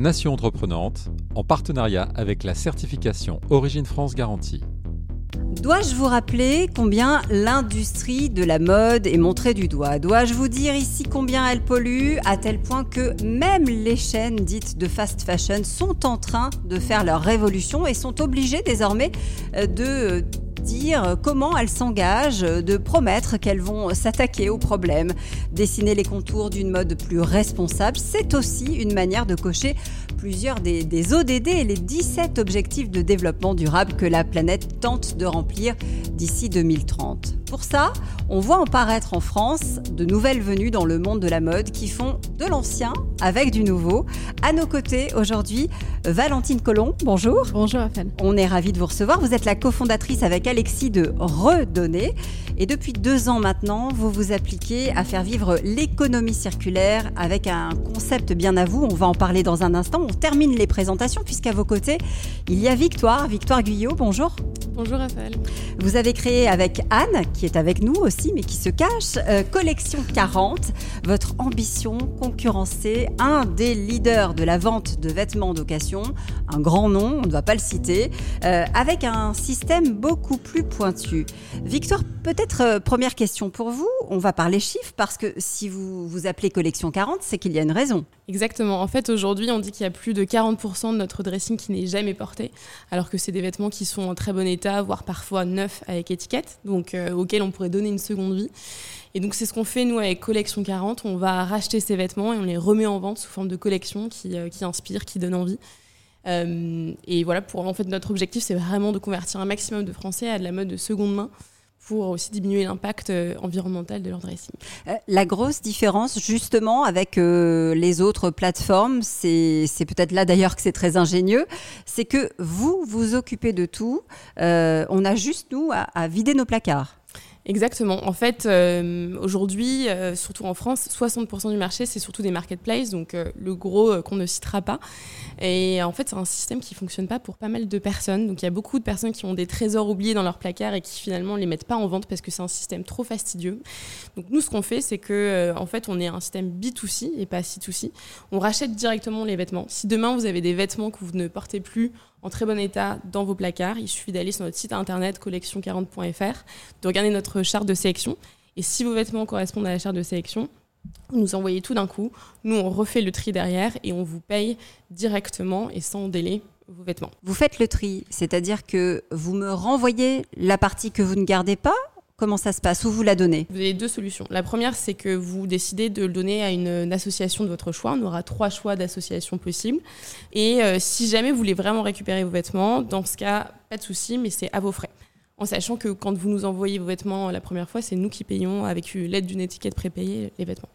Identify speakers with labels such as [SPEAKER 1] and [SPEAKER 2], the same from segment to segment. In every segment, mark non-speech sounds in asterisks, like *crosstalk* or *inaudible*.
[SPEAKER 1] Nation Entreprenante, en partenariat avec la certification Origine France Garantie.
[SPEAKER 2] Dois-je vous rappeler combien l'industrie de la mode est montrée du doigt? Dois-je vous dire ici combien elle pollue à tel point que même les chaînes dites de fast fashion sont en train de faire leur révolution et sont obligées désormais euh, de dire comment elles s'engagent, de promettre qu'elles vont s'attaquer aux problèmes. Dessiner les contours d'une mode plus responsable, c'est aussi une manière de cocher plusieurs des, des, ODD et les 17 objectifs de développement durable que la planète tente de remplir d'ici 2030. Pour ça, on voit en paraître en France de nouvelles venues dans le monde de la mode qui font de l'ancien avec du nouveau. À nos côtés aujourd'hui, Valentine Colomb, bonjour.
[SPEAKER 3] Bonjour Raphaël.
[SPEAKER 2] On est ravis de vous recevoir. Vous êtes la cofondatrice avec Alexis de Redonner. Et depuis deux ans maintenant, vous vous appliquez à faire vivre l'économie circulaire avec un concept bien à vous. On va en parler dans un instant. On termine les présentations puisqu'à vos côtés, il y a Victoire. Victoire Guyot, bonjour.
[SPEAKER 3] Bonjour Raphaël.
[SPEAKER 2] Vous avez créé avec Anne, qui est avec nous aussi, mais qui se cache, euh, Collection 40. Votre ambition, concurrencer un des leaders de la vente de vêtements d'occasion, un grand nom, on ne va pas le citer, euh, avec un système beaucoup plus pointu. Victoire, peut-être euh, première question pour vous. On va parler chiffres parce que si vous vous appelez Collection 40, c'est qu'il y a une raison.
[SPEAKER 3] Exactement. En fait, aujourd'hui, on dit qu'il y a plus de 40% de notre dressing qui n'est jamais porté, alors que c'est des vêtements qui sont en très bon état, voire parfois neufs avec étiquette, donc euh, auxquels on pourrait donner une seconde vie. Et donc c'est ce qu'on fait nous avec Collection 40. On va racheter ces vêtements et on les remet en vente sous forme de collection qui, euh, inspire, qui donne envie. Euh, et voilà, pour en fait notre objectif, c'est vraiment de convertir un maximum de Français à de la mode de seconde main pour aussi diminuer l'impact euh, environnemental de leur dressing.
[SPEAKER 2] Euh, la grosse différence justement avec euh, les autres plateformes, c'est peut-être là d'ailleurs que c'est très ingénieux, c'est que vous vous occupez de tout, euh, on a juste nous à, à vider nos placards.
[SPEAKER 3] Exactement. En fait, euh, aujourd'hui, euh, surtout en France, 60% du marché, c'est surtout des marketplaces, donc euh, le gros qu'on ne citera pas. Et en fait, c'est un système qui fonctionne pas pour pas mal de personnes. Donc il y a beaucoup de personnes qui ont des trésors oubliés dans leur placard et qui finalement les mettent pas en vente parce que c'est un système trop fastidieux. Donc nous, ce qu'on fait, c'est que en fait, on est un système B2C et pas C2C. On rachète directement les vêtements. Si demain vous avez des vêtements que vous ne portez plus en très bon état dans vos placards. Il suffit d'aller sur notre site internet collection40.fr, de regarder notre charte de sélection. Et si vos vêtements correspondent à la charte de sélection, vous nous envoyez tout d'un coup. Nous, on refait le tri derrière et on vous paye directement et sans délai vos vêtements.
[SPEAKER 2] Vous faites le tri, c'est-à-dire que vous me renvoyez la partie que vous ne gardez pas Comment ça se passe? Où vous la donnez?
[SPEAKER 3] Vous avez deux solutions. La première, c'est que vous décidez de le donner à une, association de votre choix. On aura trois choix d'associations possibles. Et euh, si jamais vous voulez vraiment récupérer vos vêtements, dans ce cas, pas de souci, mais c'est à vos frais. En sachant que quand vous nous envoyez vos vêtements la première fois, c'est nous qui payons avec l'aide d'une étiquette prépayée les vêtements.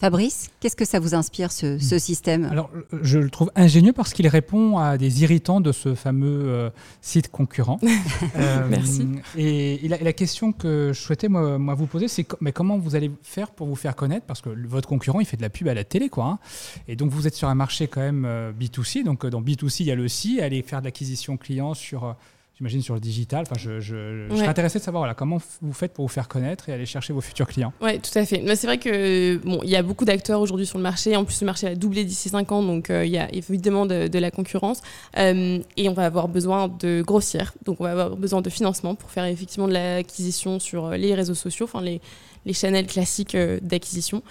[SPEAKER 2] Fabrice, qu'est-ce que ça vous inspire ce, ce système?
[SPEAKER 4] Alors, je le trouve ingénieux parce qu'il répond à des irritants de ce fameux euh, site concurrent. *laughs*
[SPEAKER 3] euh, Merci.
[SPEAKER 4] Et, et, la, et, la, question que je souhaitais moi, moi vous poser, c'est mais comment vous allez faire pour vous faire connaître? Parce que votre concurrent, il fait de la pub à la télé, quoi. Hein. Et donc, vous êtes sur un marché quand même euh, B2C. Donc, dans B2C, il y a le C, aller faire de l'acquisition client sur j'imagine sur le digital. Enfin, je, je, je ouais. serais intéressé de savoir voilà, comment vous faites pour vous faire connaître et aller chercher vos futurs clients.
[SPEAKER 3] Oui, tout à fait. C'est vrai que bon, y a beaucoup d'acteurs aujourd'hui sur le marché. En plus, le marché va doubler d'ici 5 ans, donc euh, il y a évidemment de, de la concurrence. Euh, et on va avoir besoin de grossir. Donc, on va avoir besoin de financement pour faire effectivement de l'acquisition sur les réseaux sociaux, enfin les, les channels classiques euh, d'acquisition.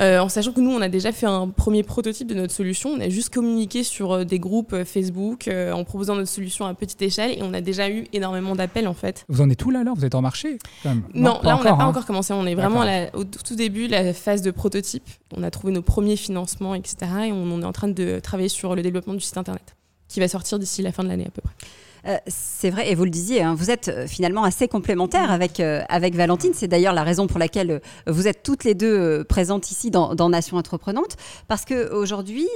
[SPEAKER 3] Euh, en sachant que nous, on a déjà fait un premier prototype de notre solution. On a juste communiqué sur euh, des groupes euh, Facebook euh, en proposant notre solution à petite échelle et on a déjà eu énormément d'appels en fait.
[SPEAKER 4] Vous en êtes où là alors? Vous êtes en marché quand même?
[SPEAKER 3] Non, non là, on n'a pas hein. encore commencé. On est vraiment la, au tout début, la phase de prototype. On a trouvé nos premiers financements, etc. Et on, on est en train de travailler sur le développement du site internet qui va sortir d'ici la fin de l'année à peu près.
[SPEAKER 2] Euh, c'est vrai, et vous le disiez, hein, vous êtes euh, finalement assez complémentaires avec, euh, avec Valentine. C'est d'ailleurs la raison pour laquelle euh, vous êtes toutes les deux euh, présentes ici dans, dans Nation Entreprenante, parce qu'aujourd'hui,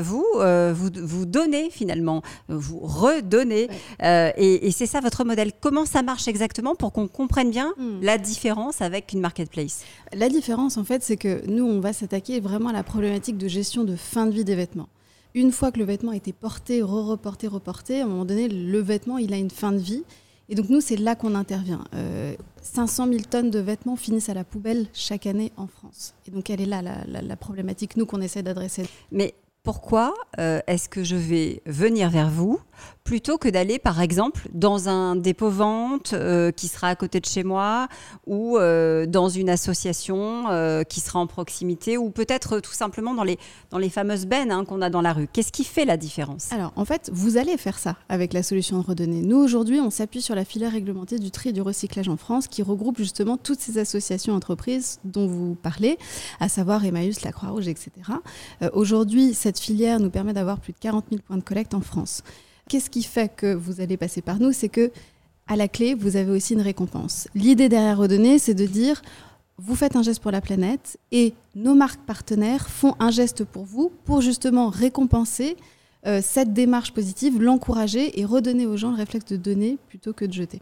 [SPEAKER 2] vous, vous, vous donnez finalement, vous redonnez, ouais. et, et c'est ça votre modèle. Comment ça marche exactement pour qu'on comprenne bien mmh. la différence avec une marketplace?
[SPEAKER 5] La différence, en fait, c'est que nous, on va s'attaquer vraiment à la problématique de gestion de fin de vie des vêtements une fois que le vêtement a été porté, re-reporté, reporté, à un moment donné, le vêtement, il a une fin de vie. Et donc nous, c'est là qu'on intervient. Euh, 500 000 tonnes de vêtements finissent à la poubelle chaque année en France. Et donc elle est là, la, la, problématique, nous, qu'on essaie d'adresser.
[SPEAKER 2] Mais Pourquoi euh, est-ce que je vais venir vers vous plutôt que d'aller, par exemple, dans un dépôt-vente euh, qui sera à côté de chez moi ou euh, dans une association euh, qui sera en proximité ou peut-être tout simplement dans les, dans les fameuses bennes hein, qu'on a dans la rue. Qu'est-ce qui fait la différence?
[SPEAKER 5] Alors, en fait, vous allez faire ça avec la solution de redonner. Nous, aujourd'hui, on s'appuie sur la filière réglementée du tri et du recyclage en France qui regroupe justement toutes ces associations entreprises dont vous parlez, à savoir Emmaüs, la Croix-Rouge, etc. aujourd'hui, cette filière nous permet d'avoir plus de 40 000 points de collecte en France. Qu'est-ce qui fait que vous allez passer par nous? C'est que à la clé, vous avez aussi une récompense. L'idée derrière Redonner, c'est de dire vous faites un geste pour la planète et nos marques partenaires font un geste pour vous pour justement récompenser euh, cette démarche positive, l'encourager et redonner aux gens le réflexe de donner plutôt que de jeter.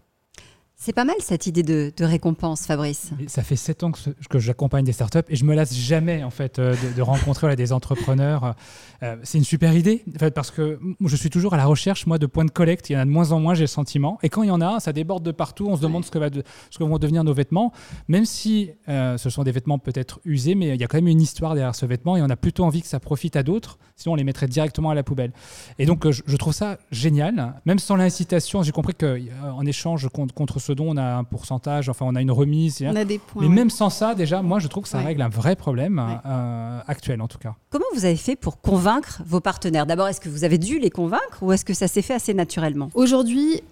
[SPEAKER 2] C'est pas mal cette idée de, récompense, Fabrice.
[SPEAKER 4] Ça fait sept ans que, j'accompagne des startups et je me lasse jamais en fait euh, de, rencontrer des entrepreneurs. Euh, c'est une super idée parce que je suis toujours à la recherche moi de points de collecte. Il y en a de moins en moins, j'ai le sentiment. Et quand il y en a, ça déborde de partout. On se demande ce, que vont devenir nos vêtements, même si euh, ce sont des vêtements peut-être usés, mais il y a quand même une histoire derrière ce vêtement et on a plutôt envie que ça profite à d'autres. Sinon, on les mettrait directement à la poubelle. Et donc, je, trouve ça génial, même sans l'incitation. J'ai compris qu'en échange contre ce dont on a un pourcentage, enfin on a une remise.
[SPEAKER 5] On a des points.
[SPEAKER 4] Mais même sans ça, déjà, moi je trouve que ça règle un vrai problème euh, actuel en tout cas.
[SPEAKER 2] Comment vous avez fait pour convaincre vos partenaires? D'abord, est-ce que vous avez dû les convaincre ou est-ce que ça s'est fait assez naturellement?
[SPEAKER 5] Aujourd'hui,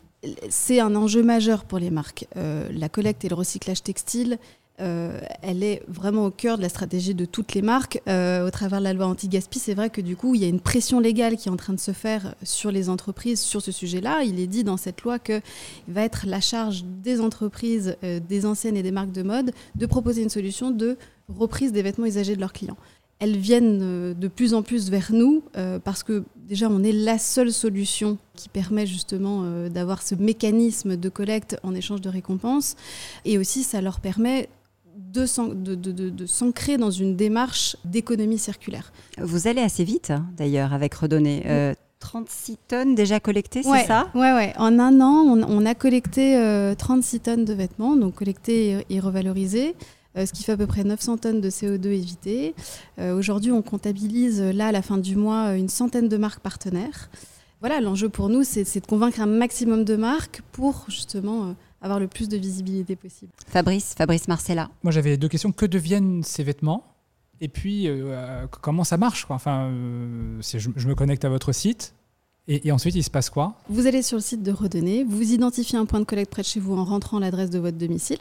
[SPEAKER 5] c'est un enjeu majeur pour les marques. Euh, la collecte et le recyclage textile euh, elle est vraiment au cœur de la stratégie de toutes les marques. Euh, au travers de la loi anti-gaspi, c'est vrai que du coup, il y a une pression légale qui est en train de se faire sur les entreprises sur ce sujet-là. Il est dit dans cette loi qu'il va être la charge des entreprises, euh, des anciennes et des marques de mode de proposer une solution de reprise des vêtements usagés de leurs clients. Elles viennent de plus en plus vers nous parce que déjà on est la seule solution qui permet justement d'avoir ce mécanisme de collecte en échange de récompenses et aussi ça leur permet de, s'ancrer dans une démarche d'économie circulaire.
[SPEAKER 2] Vous allez assez vite, hein, d'ailleurs, avec Redonner. 36 euh, tonnes déjà collectées, c'est ça
[SPEAKER 5] Oui, ouais. en un an, on, a collecté 36 euh, tonnes de vêtements, donc collectés et, revalorisés, euh, ce qui fait à peu près 900 tonnes de CO2 évitées. Aujourd'hui, on comptabilise, là, à la fin du mois, une centaine de marques partenaires. Voilà, l'enjeu pour nous, c'est de convaincre un maximum de marques pour justement avoir le plus de visibilité possible.
[SPEAKER 2] Fabrice, Fabrice Marcella.
[SPEAKER 4] Moi j'avais deux questions. Que deviennent ces vêtements? Et puis euh, euh, comment ça marche quoi? Enfin, euh, je, me connecte à votre site. Et, ensuite, il se passe quoi?
[SPEAKER 5] Vous allez sur le site de Redonner, vous identifiez un point de collecte près de chez vous en rentrant l'adresse de votre domicile.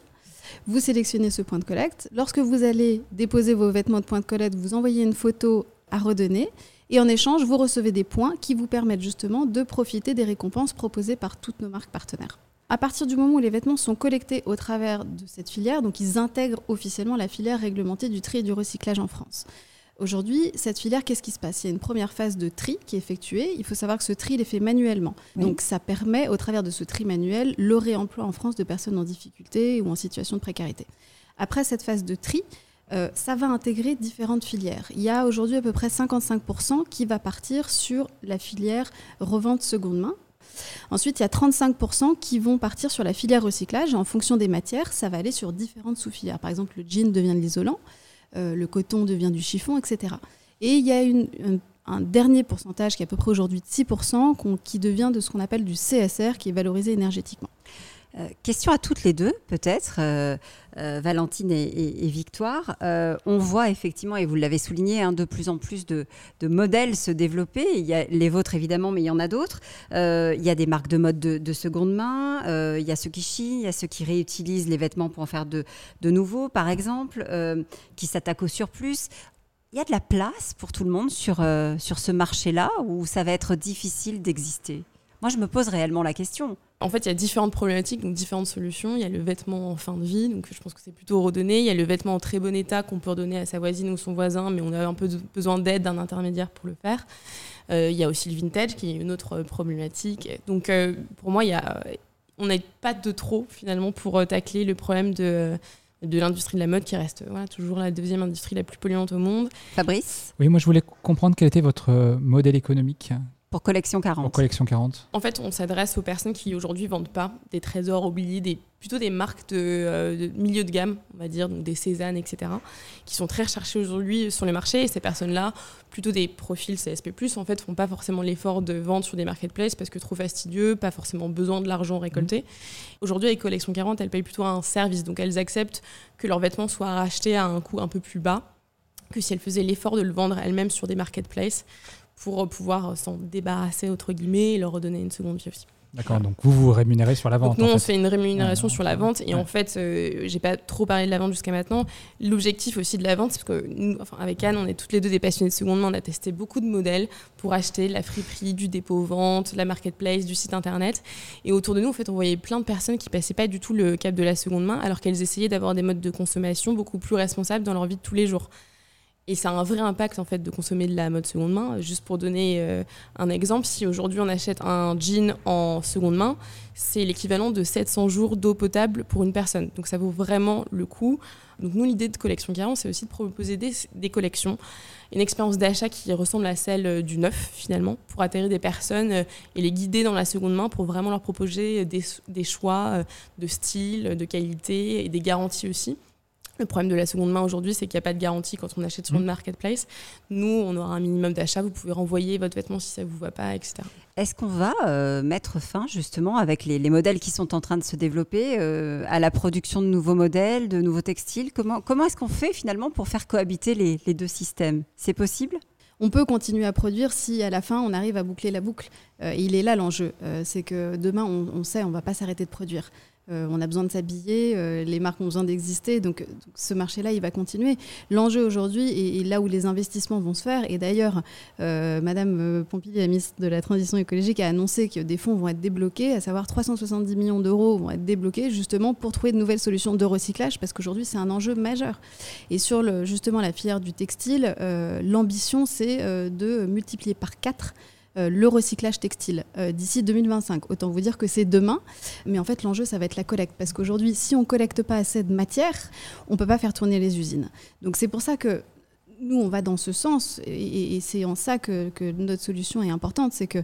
[SPEAKER 5] Vous sélectionnez ce point de collecte. Lorsque vous allez déposer vos vêtements de point de collecte, vous envoyez une photo à Redonner. Et en échange, vous recevez des points qui vous permettent justement de profiter des récompenses proposées par toutes nos marques partenaires à partir du moment où les vêtements sont collectés au travers de cette filière, donc ils intègrent officiellement la filière réglementée du tri et du recyclage en France. Aujourd'hui, cette filière, qu'est-ce qui se passe? Il y a une première phase de tri qui est effectuée. Il faut savoir que ce tri, il est fait manuellement. Donc ça permet, au travers de ce tri manuel, le réemploi en France de personnes en difficulté ou en situation de précarité. Après cette phase de tri, euh, ça va intégrer différentes filières. Il y a aujourd'hui à peu près 55% qui va partir sur la filière revente seconde main, Ensuite, il y a 35% qui vont partir sur la filière recyclage. en fonction des matières, ça va aller sur différentes sous-filières. Par exemple, le jean devient de l'isolant, euh, le coton devient du chiffon, etc. Et il y a un, dernier pourcentage qui est à peu près aujourd'hui de 6%, qui devient de ce qu'on appelle du CSR, qui est valorisé énergétiquement.
[SPEAKER 2] Euh, question à toutes les deux, peut-être, euh, euh, Valentine et, Victoire. on voit effectivement, et vous l'avez souligné, hein, de plus en plus de, modèles se développer. Il y a les vôtres évidemment, mais il y en a d'autres. il y a des marques de mode de, seconde main. il y a ceux qui chient, il y a ceux qui réutilisent les vêtements pour en faire de, de nouveaux, par exemple, qui s'attaquent au surplus. Il y a de la place pour tout le monde sur, sur ce marché-là où ça va être difficile d'exister? Moi, je me pose réellement la question.
[SPEAKER 3] En fait, il y a différentes problématiques, donc différentes solutions. Il y a le vêtement en fin de vie, donc je pense que c'est plutôt redonné. Il y a le vêtement en très bon état qu'on peut redonner à sa voisine ou son voisin, mais on a un peu besoin d'aide d'un intermédiaire pour le faire. Euh, il y a aussi le vintage, qui est une autre problématique. Donc, euh, pour moi, il y a, on n'a pas de trop, finalement, pour euh, tacler le problème de de l'industrie de la mode qui reste voilà, toujours la deuxième industrie la plus polluante au monde.
[SPEAKER 2] Fabrice?
[SPEAKER 4] Oui, moi je voulais comprendre quel était votre modèle économique
[SPEAKER 2] pour Collection 40
[SPEAKER 4] Pour Collection 40
[SPEAKER 3] En fait, on s'adresse aux personnes qui aujourd'hui vendent pas des trésors oubliés, des, plutôt des marques de, euh, de milieu de gamme, on va dire, donc des Cézanne, etc., qui sont très recherchées aujourd'hui sur le marché. Et ces personnes-là, plutôt des profils CSP+, en fait, font pas forcément l'effort de vendre sur des marketplaces parce que trop fastidieux, pas forcément besoin de l'argent récolté. Aujourd'hui, avec Collection 40, elles payent plutôt un service, donc elles acceptent que leurs vêtements soient rachetés à un coût un peu plus bas que si elles faisaient l'effort de le vendre elles-mêmes sur des marketplaces pour pouvoir s'en débarrasser, entre guillemets, et leur redonner une seconde vie aussi.
[SPEAKER 4] D'accord, donc vous vous rémunérez sur la vente.
[SPEAKER 3] Donc nous,
[SPEAKER 4] en
[SPEAKER 3] on
[SPEAKER 4] fait.
[SPEAKER 3] fait une rémunération
[SPEAKER 4] Ouais,
[SPEAKER 3] sur la vente. Et
[SPEAKER 4] ouais.
[SPEAKER 3] en fait, euh, j'ai pas trop parlé de la vente jusqu'à maintenant. L'objectif aussi de la vente, c'est parce que nous, enfin, avec Anne, on est toutes les deux des passionnés de seconde main. On a testé beaucoup de modèles pour acheter la friperie, du dépôt-vente, la marketplace, du site internet. Et autour de nous, en fait, on voyait plein de personnes qui passaient pas du tout le cap de la seconde main, alors qu'elles essayaient d'avoir des modes de consommation beaucoup plus responsables dans leur vie de tous les jours. Et ça a un vrai impact en fait de consommer de la mode seconde main. Juste pour donner euh, un exemple, si aujourd'hui on achète un jean en seconde main, c'est l'équivalent de 700 jours d'eau potable pour une personne. Donc ça vaut vraiment le coup. Donc nous, l'idée de Collection 40, c'est aussi de proposer des, des collections, une expérience d'achat qui ressemble à celle euh, du neuf finalement, pour atterrir des personnes euh, et les guider dans la seconde main pour vraiment leur proposer des, des choix de style, de qualité et des garanties aussi. Le problème de la seconde main aujourd'hui, c'est qu'il n'y a pas de garantie quand on achète sur une marketplace. Nous, on aura un minimum d'achat. Vous pouvez renvoyer votre vêtement si ça ne vous va pas, etc.
[SPEAKER 2] Est-ce qu'on va euh, mettre fin justement avec les, les modèles qui sont en train de se développer euh, à la production de nouveaux modèles, de nouveaux textiles? Comment, comment est-ce qu'on fait finalement pour faire cohabiter les, les deux systèmes? C'est possible?
[SPEAKER 5] On peut continuer à produire si à la fin on arrive à boucler la boucle. Euh, il est là l'enjeu. Euh, c'est que demain, on, on sait, on ne va pas s'arrêter de produire. Euh, on a besoin de s'habiller, euh, les marques ont besoin d'exister, donc, donc ce marché-là, il va continuer. L'enjeu aujourd'hui, et là où les investissements vont se faire, et d'ailleurs, euh, Madame euh, Pompili, la ministre de la Transition écologique, a annoncé que des fonds vont être débloqués, à savoir 370 millions d'euros vont être débloqués justement pour trouver de nouvelles solutions de recyclage, parce qu'aujourd'hui, c'est un enjeu majeur. Et sur justement la filière du textile, euh, l'ambition, c'est euh, de multiplier par 4 euh, le recyclage textile euh, d'ici 2025. Autant vous dire que c'est demain, mais en fait l'enjeu ça va être la collecte parce qu'aujourd'hui si on collecte pas assez de matière, on peut pas faire tourner les usines. Donc c'est pour ça que nous on va dans ce sens et c'est en ça que, que notre solution est importante, c'est que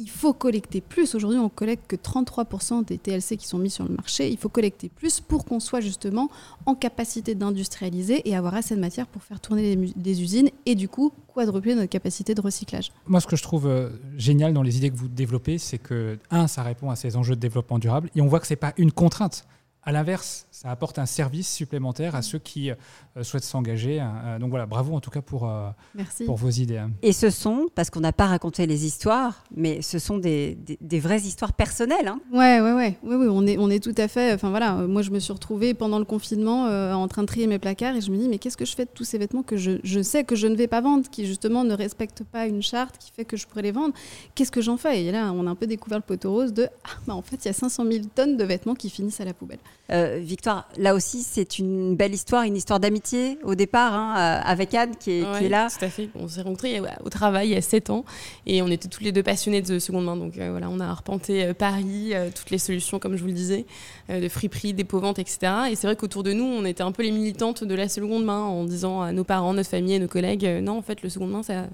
[SPEAKER 5] il faut collecter plus. Aujourd'hui, on collecte que 33% des TLC qui sont mis sur le marché. Il faut collecter plus pour qu'on soit justement en capacité d'industrialiser et avoir assez de matière pour faire tourner les, usines et du coup quadrupler notre capacité de recyclage.
[SPEAKER 4] Moi, ce que je trouve euh, génial dans les idées que vous développez, c'est que, un, ça répond à ces enjeux de développement durable, et on voit que ce n'est pas une contrainte. À l'inverse, ça apporte un service supplémentaire à ceux qui euh, souhaitent s'engager. Euh, donc voilà, bravo en tout cas pour, euh,
[SPEAKER 5] Merci.
[SPEAKER 4] pour vos idées. hein.
[SPEAKER 2] Et ce sont, parce qu'on n'a pas raconté les histoires, mais ce sont des, des- des vraies histoires personnelles. hein.
[SPEAKER 5] Ouais, ouais, ouais, ouais, ouais, on est, on est tout à fait. Enfin voilà, euh, moi je me suis retrouvée pendant le confinement euh, en train de trier mes placards et je me dis mais qu'est-ce que je fais de tous ces vêtements que je, je sais que je ne vais pas vendre, qui justement ne respectent pas une charte qui fait que je pourrais les vendre? Qu'est-ce que j'en fais? Et là, on a un peu découvert le poteau rose de ah bah en fait il y a 500 000 tonnes de vêtements qui finissent à la poubelle.
[SPEAKER 2] Euh, Victoire, là aussi, c'est une belle histoire, une histoire d'amitié au départ, hein, euh, avec Anne qui est, qui
[SPEAKER 3] Ouais,
[SPEAKER 2] est là.
[SPEAKER 3] Tout à fait. On s'est rencontrés euh, au travail il y a 7 ans et on était tous les deux passionnés de seconde main. Donc euh, voilà, on a arpenté euh, Paris, toutes les solutions, comme je vous le disais, de friperie, dépôt-vente, etc. Et c'est vrai qu'autour de nous, on était un peu les militantes de la seconde main en disant à nos parents, notre famille et nos collègues non, en fait, le seconde main, ça.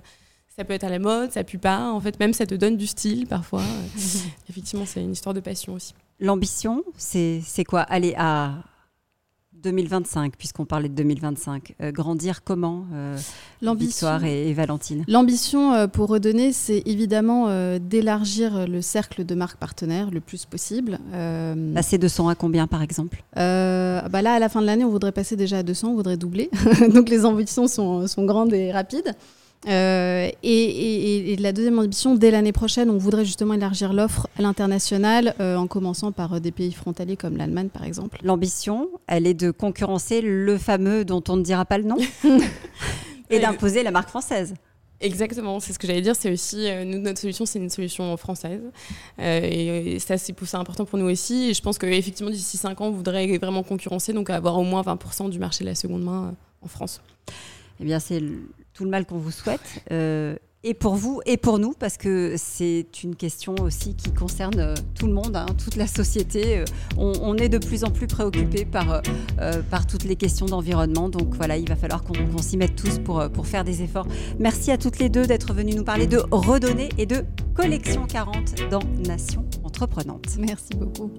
[SPEAKER 3] Ça peut être à la mode, ça pue pas. En fait, même ça te donne du style parfois. *laughs* Effectivement, c'est une histoire de passion aussi.
[SPEAKER 2] L'ambition, c'est quoi? Aller à 2025, puisqu'on parlait de 2025. Euh, grandir comment euh, Victoire et, et Valentine?
[SPEAKER 5] L'ambition euh, pour redonner, c'est évidemment euh, d'élargir le cercle de marques partenaires le plus possible. Euh,
[SPEAKER 2] Passer de 100 à combien, par exemple?
[SPEAKER 5] Bah là, à la fin de l'année, on voudrait passer déjà à 200, on voudrait doubler. *laughs* Donc les ambitions sont, sont grandes et rapides. Euh, et, et- et la deuxième ambition, dès l'année prochaine, on voudrait justement élargir l'offre à l'international, euh, en commençant par euh, des pays frontaliers comme l'Allemagne, par exemple.
[SPEAKER 2] L'ambition, elle est de concurrencer le fameux dont on ne dira pas le nom *laughs* et d'imposer la marque française.
[SPEAKER 3] Exactement, c'est ce que j'allais dire. C'est aussi, euh, nous, notre solution, c'est une solution française. Euh, et, et ça, c'est important pour nous aussi. Et je pense qu'effectivement, d'ici 5 ans, on voudrait vraiment concurrencer, donc avoir au moins 20% du marché de la seconde main euh, en France.
[SPEAKER 2] Eh bien, c'est tout le mal qu'on vous souhaite. euh, et pour vous et pour nous, parce que c'est une question aussi qui concerne euh, tout le monde, hein, toute la société. Euh, On, est de plus en plus préoccupé par, par toutes les questions d'environnement. Donc voilà, il va falloir qu'on s'y mette tous pour, pour faire des efforts. Merci à toutes les deux d'être venues nous parler de redonner et de Collection 40 dans Nation Entreprenante.
[SPEAKER 5] Merci beaucoup.